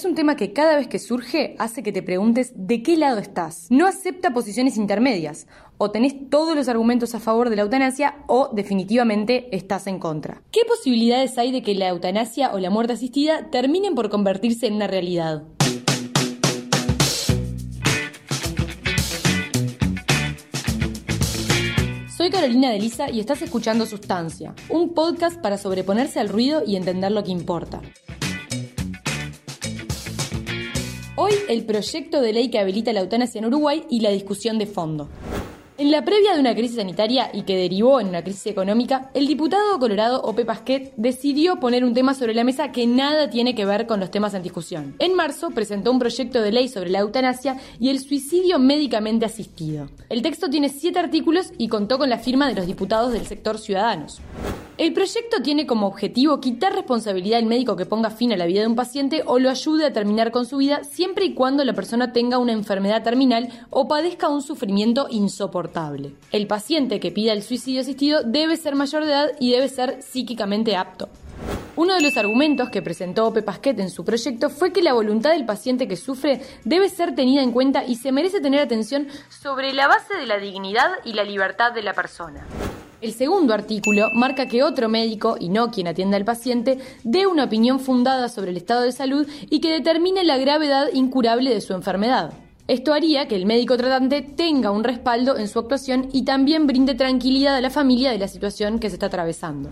es un tema que cada vez que surge hace que te preguntes de qué lado estás. No acepta posiciones intermedias. O tenés todos los argumentos a favor de la eutanasia o definitivamente estás en contra. ¿Qué posibilidades hay de que la eutanasia o la muerte asistida terminen por convertirse en una realidad? Soy Carolina de Lisa y estás escuchando Sustancia, un podcast para sobreponerse al ruido y entender lo que importa. Hoy el proyecto de ley que habilita la eutanasia en Uruguay y la discusión de fondo. En la previa de una crisis sanitaria y que derivó en una crisis económica, el diputado colorado Ope Pasquet decidió poner un tema sobre la mesa que nada tiene que ver con los temas en discusión. En marzo presentó un proyecto de ley sobre la eutanasia y el suicidio médicamente asistido. El texto tiene siete artículos y contó con la firma de los diputados del sector ciudadanos. El proyecto tiene como objetivo quitar responsabilidad al médico que ponga fin a la vida de un paciente o lo ayude a terminar con su vida siempre y cuando la persona tenga una enfermedad terminal o padezca un sufrimiento insoportable. El paciente que pida el suicidio asistido debe ser mayor de edad y debe ser psíquicamente apto. Uno de los argumentos que presentó Ope Pasquet en su proyecto fue que la voluntad del paciente que sufre debe ser tenida en cuenta y se merece tener atención sobre la base de la dignidad y la libertad de la persona. El segundo artículo marca que otro médico, y no quien atienda al paciente, dé una opinión fundada sobre el estado de salud y que determine la gravedad incurable de su enfermedad. Esto haría que el médico tratante tenga un respaldo en su actuación y también brinde tranquilidad a la familia de la situación que se está atravesando.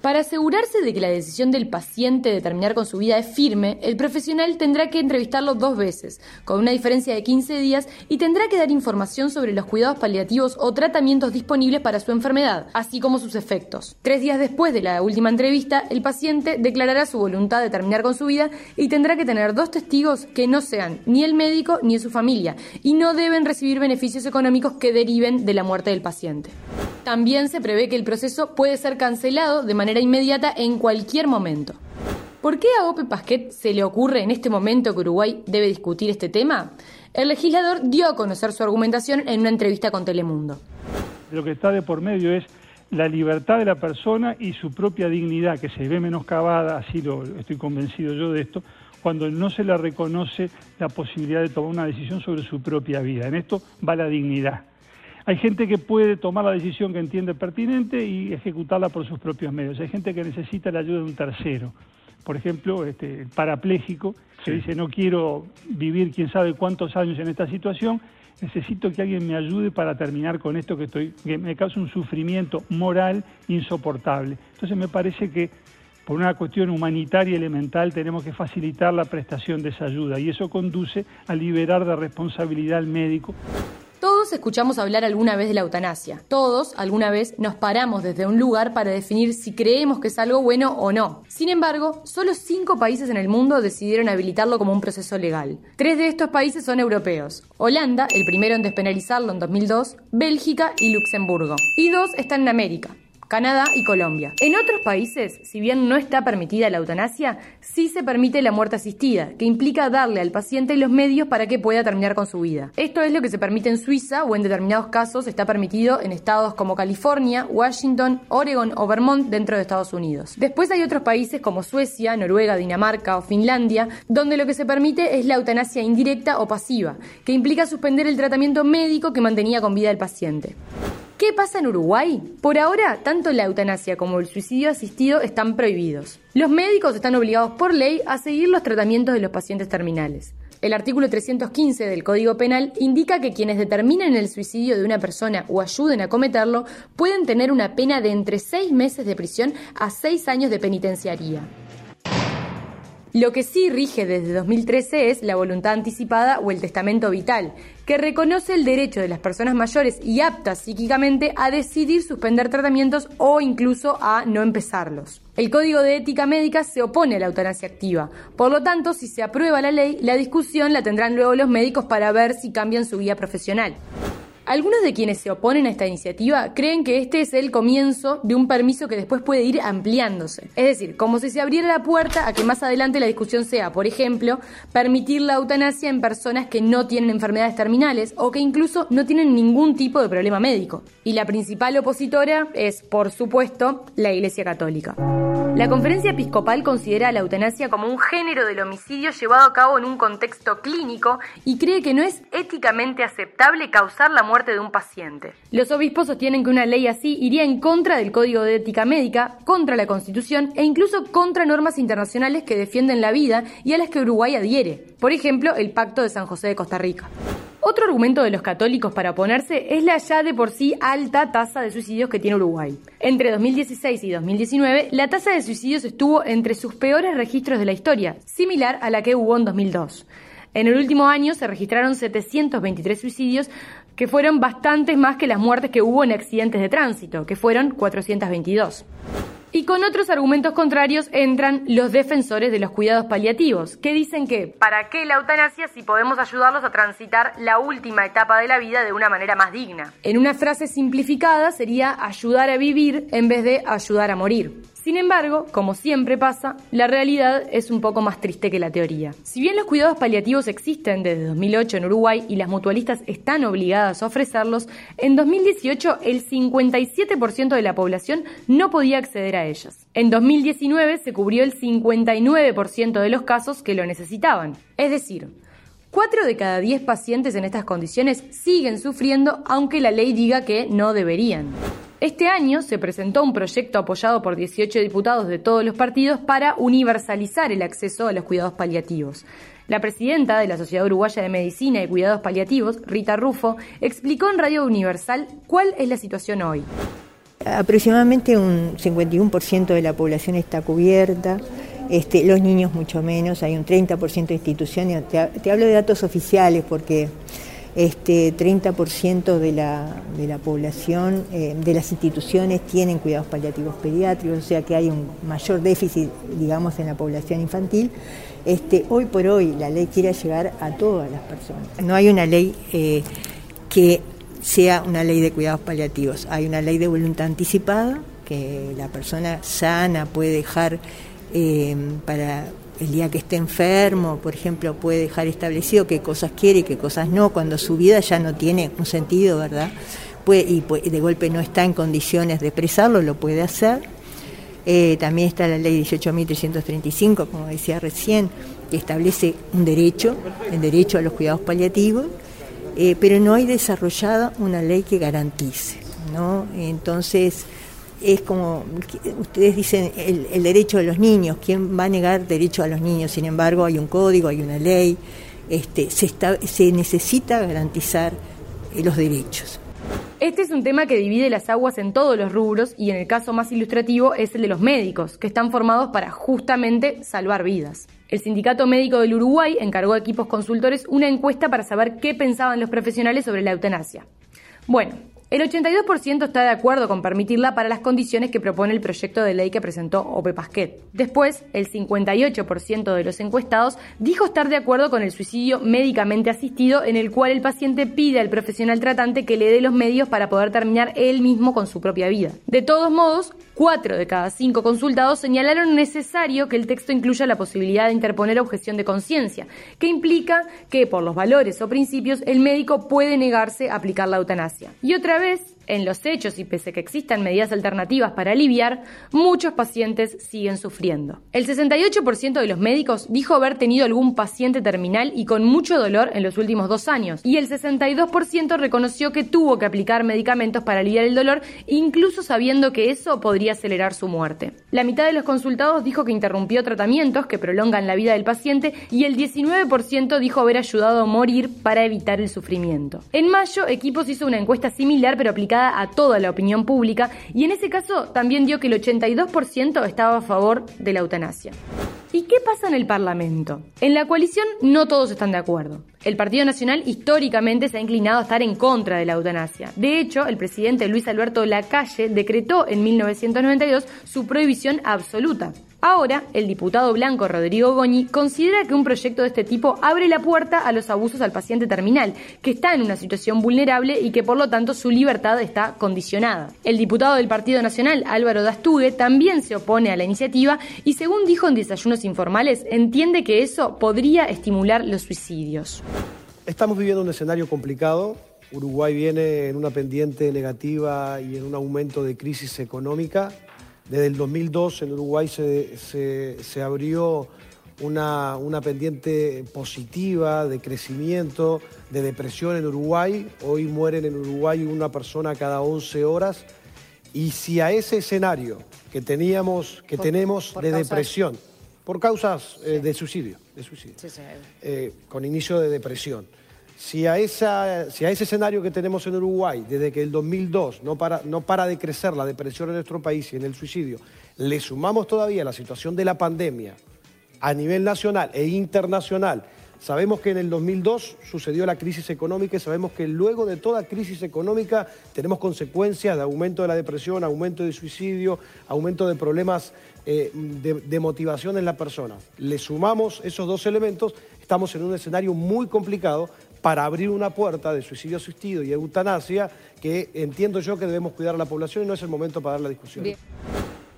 Para asegurarse de que la decisión del paciente de terminar con su vida es firme, el profesional tendrá que entrevistarlo dos veces, con una diferencia de 15 días, y tendrá que dar información sobre los cuidados paliativos o tratamientos disponibles para su enfermedad, así como sus efectos. Tres días después de la última entrevista, el paciente declarará su voluntad de terminar con su vida y tendrá que tener dos testigos que no sean ni el médico ni su familia, y no deben recibir beneficios económicos que deriven de la muerte del paciente. También se prevé que el proceso puede ser cancelado de manera inmediata en cualquier momento. ¿Por qué a Ope Pasquet se le ocurre en este momento que Uruguay debe discutir este tema? El legislador dio a conocer su argumentación en una entrevista con Telemundo. Lo que está de por medio es la libertad de la persona y su propia dignidad, que se ve menoscabada, así lo estoy convencido yo de esto, cuando no se le reconoce la posibilidad de tomar una decisión sobre su propia vida. En esto va la dignidad. Hay gente que puede tomar la decisión que entiende pertinente y ejecutarla por sus propios medios. Hay gente que necesita la ayuda de un tercero. Por ejemplo, este, el parapléjico, que dice no quiero vivir quién sabe cuántos años en esta situación, necesito que alguien me ayude para terminar con esto que, estoy, que me causa un sufrimiento moral insoportable. Entonces me parece que por una cuestión humanitaria elemental tenemos que facilitar la prestación de esa ayuda y eso conduce a liberar de responsabilidad al médico escuchamos hablar alguna vez de la eutanasia. Todos alguna vez nos paramos desde un lugar para definir si creemos que es algo bueno o no. Sin embargo, solo cinco países en el mundo decidieron habilitarlo como un proceso legal. Tres de estos países son europeos. Holanda, el primero en despenalizarlo en 2002, Bélgica y Luxemburgo. Y dos están en América, Canadá y Colombia. En otros países, si bien no está permitida la eutanasia, sí se permite la muerte asistida, que implica darle al paciente los medios para que pueda terminar con su vida. Esto es lo que se permite en Suiza o en determinados casos está permitido en estados como California, Washington, Oregon o Vermont dentro de Estados Unidos. Después hay otros países como Suecia, Noruega, Dinamarca o Finlandia, donde lo que se permite es la eutanasia indirecta o pasiva, que implica suspender el tratamiento médico que mantenía con vida al paciente. ¿Qué pasa en Uruguay? Por ahora, tanto la eutanasia como el suicidio asistido están prohibidos. Los médicos están obligados por ley a seguir los tratamientos de los pacientes terminales. El artículo 315 del Código Penal indica que quienes determinen el suicidio de una persona o ayuden a cometerlo pueden tener una pena de entre seis meses de prisión a seis años de penitenciaría. Lo que sí rige desde 2013 es la voluntad anticipada o el testamento vital, que reconoce el derecho de las personas mayores y aptas psíquicamente a decidir suspender tratamientos o incluso a no empezarlos. El Código de Ética Médica se opone a la eutanasia activa. Por lo tanto, si se aprueba la ley, la discusión la tendrán luego los médicos para ver si cambian su guía profesional. Algunos de quienes se oponen a esta iniciativa creen que este es el comienzo de un permiso que después puede ir ampliándose. Es decir, como si se abriera la puerta a que más adelante la discusión sea, por ejemplo, permitir la eutanasia en personas que no tienen enfermedades terminales o que incluso no tienen ningún tipo de problema médico. Y la principal opositora es, por supuesto, la Iglesia Católica. La conferencia episcopal considera la eutanasia como un género del homicidio llevado a cabo en un contexto clínico y cree que no es éticamente aceptable causar la muerte de un paciente. Los obispos sostienen que una ley así iría en contra del Código de Ética Médica, contra la Constitución e incluso contra normas internacionales que defienden la vida y a las que Uruguay adhiere, por ejemplo, el Pacto de San José de Costa Rica. Otro argumento de los católicos para oponerse es la ya de por sí alta tasa de suicidios que tiene Uruguay. Entre 2016 y 2019, la tasa de suicidios estuvo entre sus peores registros de la historia, similar a la que hubo en 2002. En el último año se registraron 723 suicidios, que fueron bastantes más que las muertes que hubo en accidentes de tránsito, que fueron 422. Y con otros argumentos contrarios entran los defensores de los cuidados paliativos, que dicen que ¿para qué la eutanasia si podemos ayudarlos a transitar la última etapa de la vida de una manera más digna? En una frase simplificada sería ayudar a vivir en vez de ayudar a morir. Sin embargo, como siempre pasa, la realidad es un poco más triste que la teoría. Si bien los cuidados paliativos existen desde 2008 en Uruguay y las mutualistas están obligadas a ofrecerlos, en 2018 el 57% de la población no podía acceder a ellas. En 2019 se cubrió el 59% de los casos que lo necesitaban. Es decir, 4 de cada 10 pacientes en estas condiciones siguen sufriendo aunque la ley diga que no deberían. Este año se presentó un proyecto apoyado por 18 diputados de todos los partidos para universalizar el acceso a los cuidados paliativos. La presidenta de la Sociedad Uruguaya de Medicina y Cuidados Paliativos, Rita Rufo, explicó en Radio Universal cuál es la situación hoy. Aproximadamente un 51% de la población está cubierta, este, los niños mucho menos, hay un 30% de instituciones, te hablo de datos oficiales porque este 30% de la, de la población, eh, de las instituciones tienen cuidados paliativos pediátricos, o sea que hay un mayor déficit, digamos, en la población infantil. Este, hoy por hoy la ley quiere llegar a todas las personas. No hay una ley eh, que sea una ley de cuidados paliativos, hay una ley de voluntad anticipada que la persona sana puede dejar eh, para el día que esté enfermo, por ejemplo, puede dejar establecido qué cosas quiere y qué cosas no, cuando su vida ya no tiene un sentido, ¿verdad? y de golpe no está en condiciones de expresarlo, lo puede hacer. Eh, también está la ley 18.335, como decía recién, que establece un derecho, el derecho a los cuidados paliativos, eh, pero no hay desarrollada una ley que garantice, ¿no? Entonces, es como, ustedes dicen, el, derecho de los niños, ¿quién va a negar derecho a los niños? Sin embargo, hay un código, hay una ley, este, se, se necesita garantizar eh, los derechos. Este es un tema que divide las aguas en todos los rubros y en el caso más ilustrativo es el de los médicos, que están formados para justamente salvar vidas. El Sindicato Médico del Uruguay encargó a equipos consultores una encuesta para saber qué pensaban los profesionales sobre la eutanasia. Bueno, el 82% está de acuerdo con permitirla para las condiciones que propone el proyecto de ley que presentó Ope Pasquet. Después, el 58% de los encuestados dijo estar de acuerdo con el suicidio médicamente asistido en el cual el paciente pide al profesional tratante que le dé los medios para poder terminar él mismo con su propia vida. De todos modos, 4 de cada 5 consultados señalaron necesario que el texto incluya la posibilidad de interponer objeción de conciencia, que implica que por los valores o principios el médico puede negarse a aplicar la eutanasia. Y otra vez, en los hechos y pese a que existan medidas alternativas para aliviar, muchos pacientes siguen sufriendo. El 68% de los médicos dijo haber tenido algún paciente terminal y con mucho dolor en los últimos dos años, y el 62% reconoció que tuvo que aplicar medicamentos para aliviar el dolor, incluso sabiendo que eso podría acelerar su muerte. La mitad de los consultados dijo que interrumpió tratamientos que prolongan la vida del paciente y el 19% dijo haber ayudado a morir para evitar el sufrimiento. En mayo, Equipos hizo una encuesta similar pero aplicada a toda la opinión pública y en ese caso también dio que el 82% estaba a favor de la eutanasia. ¿Y qué pasa en el Parlamento? En la coalición no todos están de acuerdo. El Partido Nacional históricamente se ha inclinado a estar en contra de la eutanasia. De hecho, el presidente Luis Alberto Lacalle decretó en 1992 su prohibición absoluta. Ahora, el diputado blanco Rodrigo Goñi considera que un proyecto de este tipo abre la puerta a los abusos al paciente terminal, que está en una situación vulnerable y que por lo tanto su libertad está condicionada. El diputado del Partido Nacional, Álvaro Dastugue, también se opone a la iniciativa y según dijo en Desayunos Informales, entiende que eso podría estimular los suicidios. Estamos viviendo un escenario complicado. Uruguay viene en una pendiente negativa y en un aumento de crisis económica desde el 2002 en Uruguay se, abrió una, una, pendiente positiva de crecimiento, de depresión en Uruguay. Hoy mueren en Uruguay una persona cada 11 horas. Y si a ese escenario que teníamos, que tenemos de depresión, por causas eh, de suicidio, de suicidio eh, con inicio de depresión, si a, esa, si a ese escenario que tenemos en Uruguay, desde que el 2002 no para, no para de crecer la depresión en nuestro país y en el suicidio, le sumamos todavía la situación de la pandemia a nivel nacional e internacional, Sabemos que en el 2002 sucedió la crisis económica y sabemos que luego de toda crisis económica tenemos consecuencias de aumento de la depresión, aumento de suicidio, aumento de problemas eh, de, de, motivación en la persona. Le sumamos esos dos elementos, estamos en un escenario muy complicado para abrir una puerta de suicidio asistido y eutanasia que entiendo yo que debemos cuidar a la población y no es el momento para dar la discusión.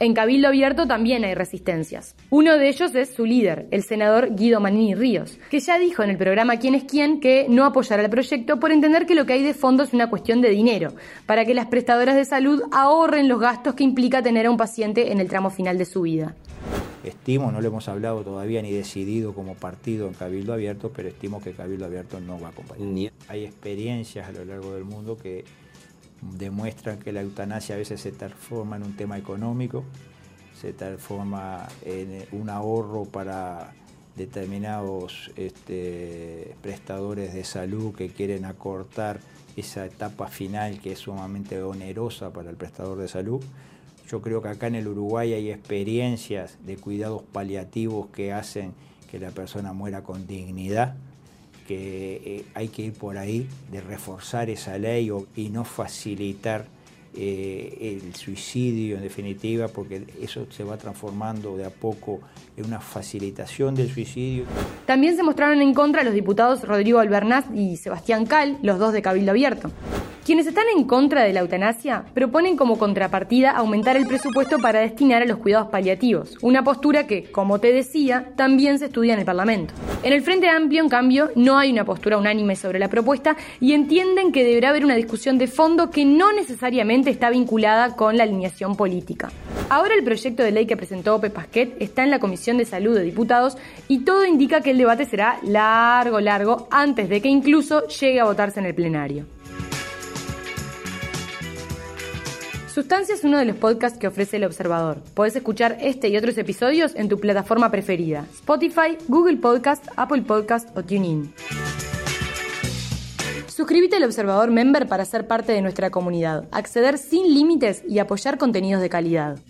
En Cabildo Abierto también hay resistencias. Uno de ellos es su líder, el senador Guido Manini Ríos, que ya dijo en el programa Quién es quién que no apoyará el proyecto por entender que lo que hay de fondo es una cuestión de dinero, para que las prestadoras de salud ahorren los gastos que implica tener a un paciente en el tramo final de su vida. Estimo, no lo hemos hablado todavía ni decidido como partido en Cabildo Abierto, pero estimo que Cabildo Abierto no va a acompañar. Hay experiencias a lo largo del mundo que demuestran que la eutanasia a veces se transforma en un tema económico, se transforma en un ahorro para determinados este, prestadores de salud que quieren acortar esa etapa final que es sumamente onerosa para el prestador de salud. Yo creo que acá en el Uruguay hay experiencias de cuidados paliativos que hacen que la persona muera con dignidad, que eh, hay que ir por ahí de reforzar esa ley y no facilitar eh, el suicidio en definitiva, porque eso se va transformando de a poco en una facilitación del suicidio. También se mostraron en contra los diputados Rodrigo Albernaz y Sebastián Cal, los dos de Cabildo Abierto. Quienes están en contra de la eutanasia proponen como contrapartida aumentar el presupuesto para destinar a los cuidados paliativos, una postura que, como te decía, también se estudia en el Parlamento. En el Frente Amplio, en cambio, no hay una postura unánime sobre la propuesta y entienden que deberá haber una discusión de fondo que no necesariamente está vinculada con la alineación política. Ahora el proyecto de ley que presentó Ope Pasquet está en la Comisión de Salud de Diputados y todo indica que el debate será largo, largo, antes de que incluso llegue a votarse en el plenario. Sustancia es uno de los podcasts que ofrece El Observador. Puedes escuchar este y otros episodios en tu plataforma preferida: Spotify, Google Podcast, Apple Podcast o TuneIn. Suscríbete al Observador Member para ser parte de nuestra comunidad, acceder sin límites y apoyar contenidos de calidad.